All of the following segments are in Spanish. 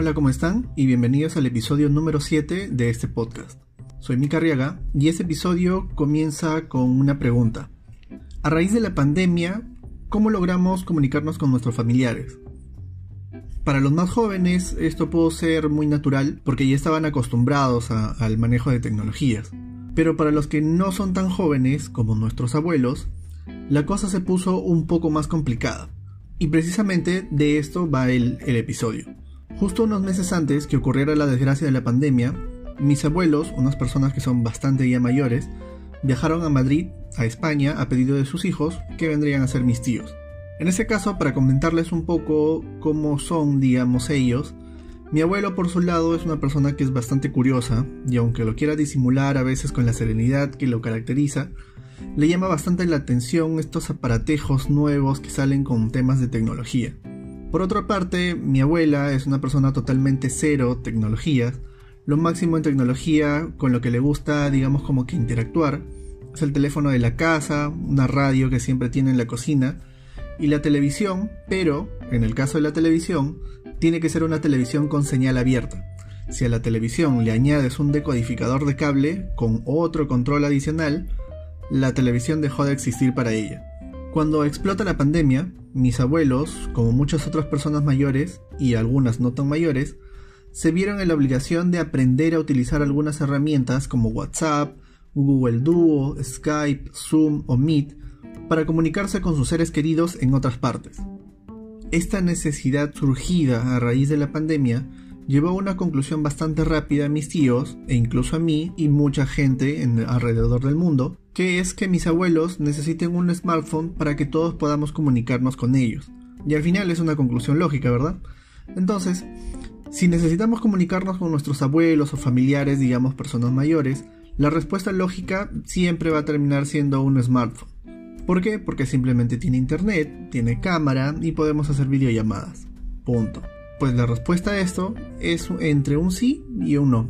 Hola, ¿cómo están? Y bienvenidos al episodio número 7 de este podcast. Soy Mika Arriaga y este episodio comienza con una pregunta. A raíz de la pandemia, ¿cómo logramos comunicarnos con nuestros familiares? Para los más jóvenes esto pudo ser muy natural porque ya estaban acostumbrados al manejo de tecnologías. Pero para los que no son tan jóvenes como nuestros abuelos, la cosa se puso un poco más complicada. Y precisamente de esto va el, el episodio. Justo unos meses antes que ocurriera la desgracia de la pandemia, mis abuelos, unas personas que son bastante ya mayores, viajaron a Madrid, a España, a pedido de sus hijos, que vendrían a ser mis tíos. En ese caso, para comentarles un poco cómo son, digamos, ellos, mi abuelo por su lado es una persona que es bastante curiosa, y aunque lo quiera disimular a veces con la serenidad que lo caracteriza, le llama bastante la atención estos aparatejos nuevos que salen con temas de tecnología. Por otra parte, mi abuela es una persona totalmente cero tecnologías, lo máximo en tecnología con lo que le gusta, digamos, como que interactuar. Es el teléfono de la casa, una radio que siempre tiene en la cocina y la televisión, pero en el caso de la televisión, tiene que ser una televisión con señal abierta. Si a la televisión le añades un decodificador de cable con otro control adicional, la televisión dejó de existir para ella. Cuando explota la pandemia, mis abuelos, como muchas otras personas mayores, y algunas no tan mayores, se vieron en la obligación de aprender a utilizar algunas herramientas como WhatsApp, Google Duo, Skype, Zoom o Meet para comunicarse con sus seres queridos en otras partes. Esta necesidad surgida a raíz de la pandemia llevó a una conclusión bastante rápida a mis tíos e incluso a mí y mucha gente en, alrededor del mundo, que es que mis abuelos necesiten un smartphone para que todos podamos comunicarnos con ellos. Y al final es una conclusión lógica, ¿verdad? Entonces, si necesitamos comunicarnos con nuestros abuelos o familiares, digamos personas mayores, la respuesta lógica siempre va a terminar siendo un smartphone. ¿Por qué? Porque simplemente tiene internet, tiene cámara y podemos hacer videollamadas. Punto. Pues la respuesta a esto es entre un sí y un no.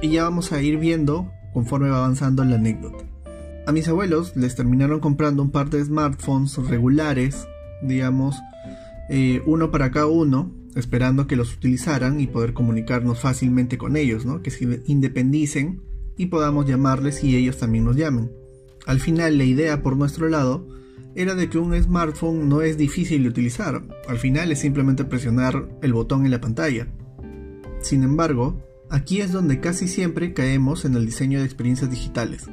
Y ya vamos a ir viendo conforme va avanzando la anécdota. A mis abuelos les terminaron comprando un par de smartphones regulares, digamos, eh, uno para cada uno, esperando que los utilizaran y poder comunicarnos fácilmente con ellos, ¿no? Que se independicen y podamos llamarles y ellos también nos llamen. Al final la idea por nuestro lado era de que un smartphone no es difícil de utilizar, al final es simplemente presionar el botón en la pantalla. Sin embargo, aquí es donde casi siempre caemos en el diseño de experiencias digitales,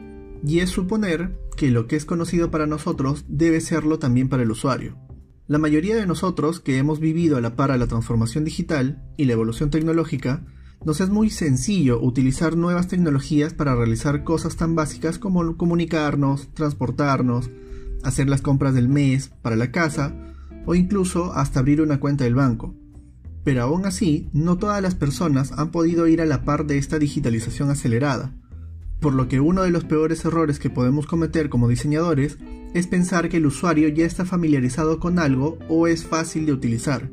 y es suponer que lo que es conocido para nosotros debe serlo también para el usuario. La mayoría de nosotros que hemos vivido a la par a la transformación digital y la evolución tecnológica, nos es muy sencillo utilizar nuevas tecnologías para realizar cosas tan básicas como comunicarnos, transportarnos, hacer las compras del mes para la casa o incluso hasta abrir una cuenta del banco. Pero aún así, no todas las personas han podido ir a la par de esta digitalización acelerada, por lo que uno de los peores errores que podemos cometer como diseñadores es pensar que el usuario ya está familiarizado con algo o es fácil de utilizar.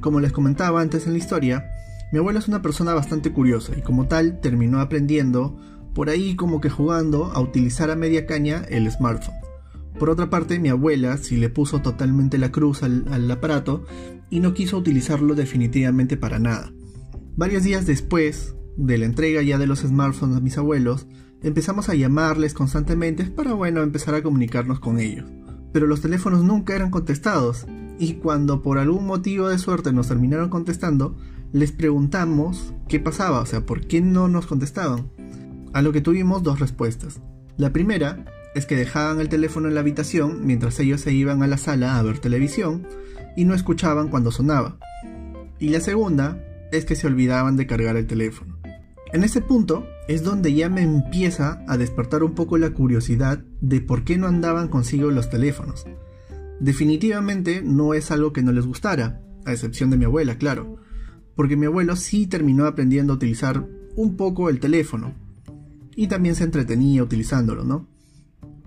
Como les comentaba antes en la historia, mi abuela es una persona bastante curiosa y como tal terminó aprendiendo, por ahí como que jugando, a utilizar a media caña el smartphone. Por otra parte, mi abuela sí le puso totalmente la cruz al, aparato y no quiso utilizarlo definitivamente para nada. Varios días después de la entrega ya de los smartphones a mis abuelos, empezamos a llamarles constantemente para, bueno, empezar a comunicarnos con ellos. Pero los teléfonos nunca eran contestados, y cuando por algún motivo de suerte nos terminaron contestando, les preguntamos qué pasaba, o sea, por qué no nos contestaban. A lo que tuvimos dos respuestas. La primera es que dejaban el teléfono en la habitación mientras ellos se iban a la sala a ver televisión y no escuchaban cuando sonaba. Y la segunda es que se olvidaban de cargar el teléfono. En ese punto es donde ya me empieza a despertar un poco la curiosidad de por qué no andaban consigo los teléfonos. Definitivamente no es algo que no les gustara, a excepción de mi abuela, claro, porque mi abuelo sí terminó aprendiendo a utilizar un poco el teléfono y también se entretenía utilizándolo, ¿no?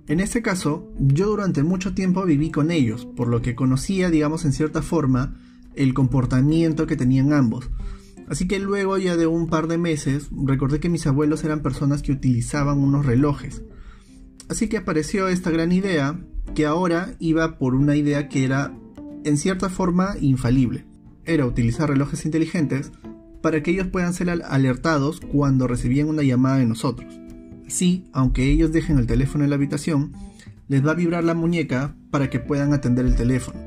En este caso, yo durante mucho tiempo viví con ellos, por lo que conocía, digamos, en cierta forma, el comportamiento que tenían ambos, Así que luego ya de un par de meses recordé que mis abuelos eran personas que utilizaban unos relojes. Así que apareció esta gran idea que ahora iba por una idea que era en cierta forma infalible. Era utilizar relojes inteligentes para que ellos puedan ser alertados cuando recibían una llamada de nosotros. Así, aunque ellos dejen el teléfono en la habitación, les va a vibrar la muñeca para que puedan atender el teléfono.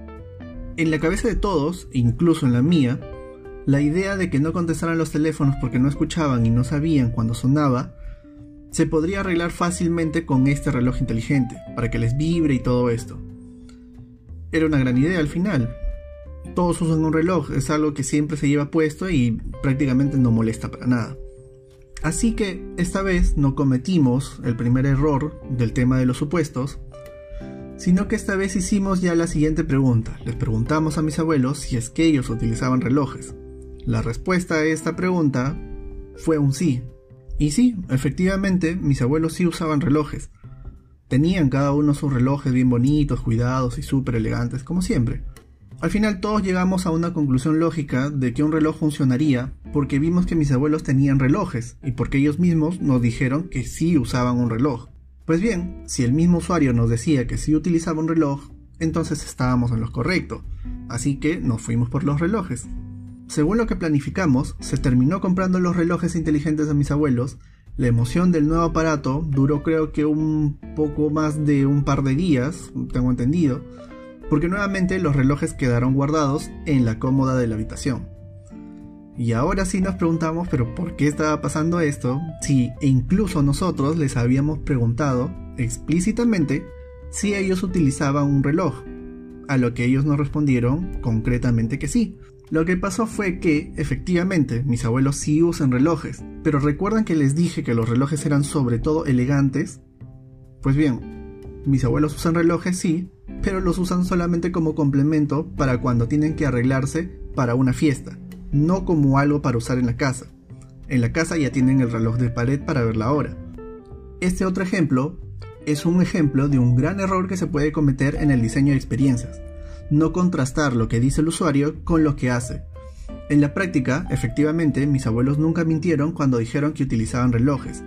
En la cabeza de todos, incluso en la mía, la idea de que no contestaran los teléfonos porque no escuchaban y no sabían cuando sonaba, se podría arreglar fácilmente con este reloj inteligente, para que les vibre y todo esto. Era una gran idea al final. Todos usan un reloj, es algo que siempre se lleva puesto y prácticamente no molesta para nada. Así que esta vez no cometimos el primer error del tema de los supuestos, sino que esta vez hicimos ya la siguiente pregunta. Les preguntamos a mis abuelos si es que ellos utilizaban relojes. La respuesta a esta pregunta fue un sí. Y sí, efectivamente, mis abuelos sí usaban relojes. Tenían cada uno sus relojes bien bonitos, cuidados y súper elegantes, como siempre. Al final todos llegamos a una conclusión lógica de que un reloj funcionaría porque vimos que mis abuelos tenían relojes y porque ellos mismos nos dijeron que sí usaban un reloj. Pues bien, si el mismo usuario nos decía que sí utilizaba un reloj, entonces estábamos en lo correcto. Así que nos fuimos por los relojes. Según lo que planificamos, se terminó comprando los relojes inteligentes de mis abuelos. La emoción del nuevo aparato duró creo que un poco más de un par de días, tengo entendido, porque nuevamente los relojes quedaron guardados en la cómoda de la habitación. Y ahora sí nos preguntamos, pero ¿por qué estaba pasando esto? Si incluso nosotros les habíamos preguntado explícitamente si ellos utilizaban un reloj, a lo que ellos nos respondieron concretamente que sí. Lo que pasó fue que, efectivamente, mis abuelos sí usan relojes, pero recuerdan que les dije que los relojes eran sobre todo elegantes. Pues bien, mis abuelos usan relojes sí, pero los usan solamente como complemento para cuando tienen que arreglarse para una fiesta, no como algo para usar en la casa. En la casa ya tienen el reloj de pared para ver la hora. Este otro ejemplo es un ejemplo de un gran error que se puede cometer en el diseño de experiencias no contrastar lo que dice el usuario con lo que hace. En la práctica, efectivamente, mis abuelos nunca mintieron cuando dijeron que utilizaban relojes.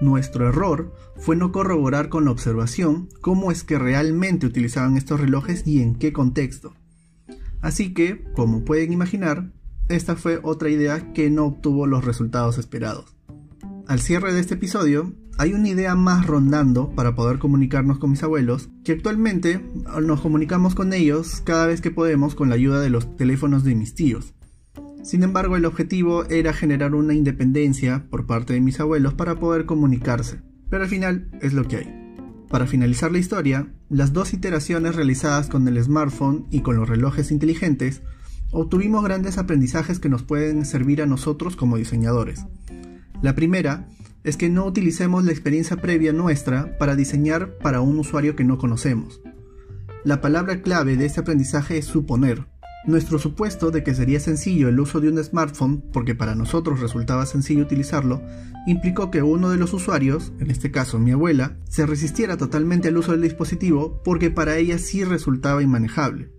Nuestro error fue no corroborar con la observación cómo es que realmente utilizaban estos relojes y en qué contexto. Así que, como pueden imaginar, esta fue otra idea que no obtuvo los resultados esperados. Al cierre de este episodio, hay una idea más rondando para poder comunicarnos con mis abuelos, que actualmente nos comunicamos con ellos cada vez que podemos con la ayuda de los teléfonos de mis tíos. Sin embargo, el objetivo era generar una independencia por parte de mis abuelos para poder comunicarse, pero al final es lo que hay. Para finalizar la historia, las dos iteraciones realizadas con el smartphone y con los relojes inteligentes obtuvimos grandes aprendizajes que nos pueden servir a nosotros como diseñadores. La primera es que no utilicemos la experiencia previa nuestra para diseñar para un usuario que no conocemos. La palabra clave de este aprendizaje es suponer. Nuestro supuesto de que sería sencillo el uso de un smartphone, porque para nosotros resultaba sencillo utilizarlo, implicó que uno de los usuarios, en este caso mi abuela, se resistiera totalmente al uso del dispositivo porque para ella sí resultaba inmanejable.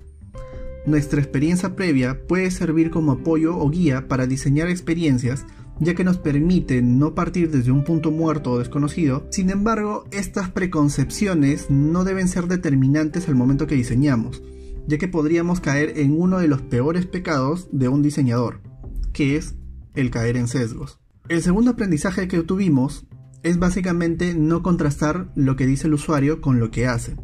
Nuestra experiencia previa puede servir como apoyo o guía para diseñar experiencias ya que nos permite no partir desde un punto muerto o desconocido. Sin embargo, estas preconcepciones no deben ser determinantes al momento que diseñamos, ya que podríamos caer en uno de los peores pecados de un diseñador, que es el caer en sesgos. El segundo aprendizaje que obtuvimos es básicamente no contrastar lo que dice el usuario con lo que hace.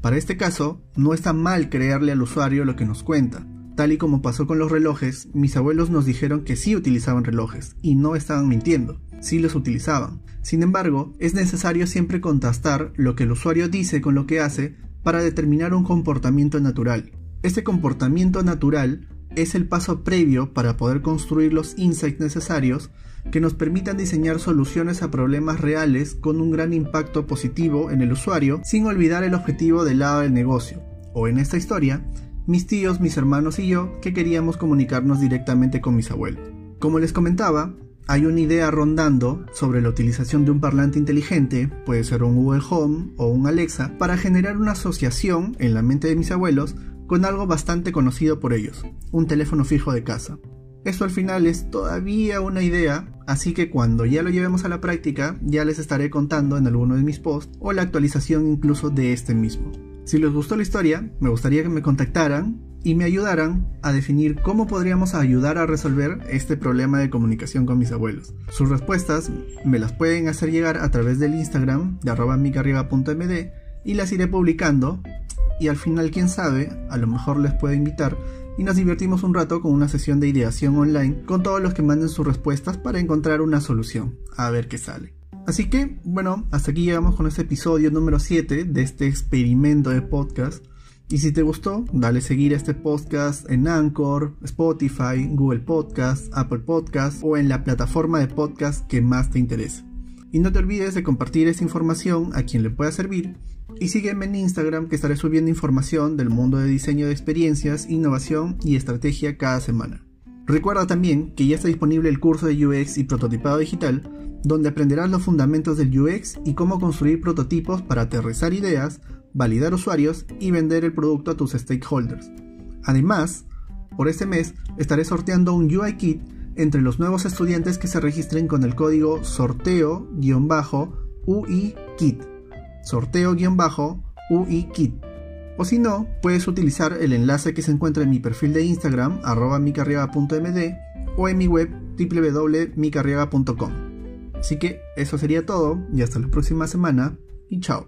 Para este caso, no está mal creerle al usuario lo que nos cuenta, Tal y como pasó con los relojes, mis abuelos nos dijeron que sí utilizaban relojes, y no estaban mintiendo, sí los utilizaban. Sin embargo, es necesario siempre contrastar lo que el usuario dice con lo que hace para determinar un comportamiento natural. Este comportamiento natural es el paso previo para poder construir los insights necesarios que nos permitan diseñar soluciones a problemas reales con un gran impacto positivo en el usuario sin olvidar el objetivo del lado del negocio, o en esta historia, mis tíos, mis hermanos y yo que queríamos comunicarnos directamente con mis abuelos. Como les comentaba, hay una idea rondando sobre la utilización de un parlante inteligente, puede ser un Google Home o un Alexa, para generar una asociación en la mente de mis abuelos con algo bastante conocido por ellos, un teléfono fijo de casa. Esto al final es todavía una idea, así que cuando ya lo llevemos a la práctica ya les estaré contando en alguno de mis posts o la actualización incluso de este mismo. Si les gustó la historia, me gustaría que me contactaran y me ayudaran a definir cómo podríamos ayudar a resolver este problema de comunicación con mis abuelos. Sus respuestas me las pueden hacer llegar a través del Instagram de arroba micarriega.md y las iré publicando y al final quién sabe, a lo mejor les puedo invitar y nos divertimos un rato con una sesión de ideación online con todos los que manden sus respuestas para encontrar una solución, a ver qué sale. Así que, bueno, hasta aquí llegamos con este episodio número 7 de este experimento de podcast. Y si te gustó, dale seguir a este podcast en Anchor, Spotify, Google Podcast, Apple Podcast o en la plataforma de podcast que más te interese. Y no te olvides de compartir esta información a quien le pueda servir y sígueme en Instagram que estaré subiendo información del mundo de diseño de experiencias, innovación y estrategia cada semana. Recuerda también que ya está disponible el curso de UX y prototipado digital, donde aprenderás los fundamentos del UX y cómo construir prototipos para aterrizar ideas, validar usuarios y vender el producto a tus stakeholders. Además, por este mes estaré sorteando un UI Kit entre los nuevos estudiantes que se registren con el código sorteo-UI-KIT. Sorteo-UI-KIT. O si no, puedes utilizar el enlace que se encuentra en mi perfil de Instagram, arroba micarriaga.md o en mi web www.micarriaga.com. Así que eso sería todo y hasta la próxima semana y chao.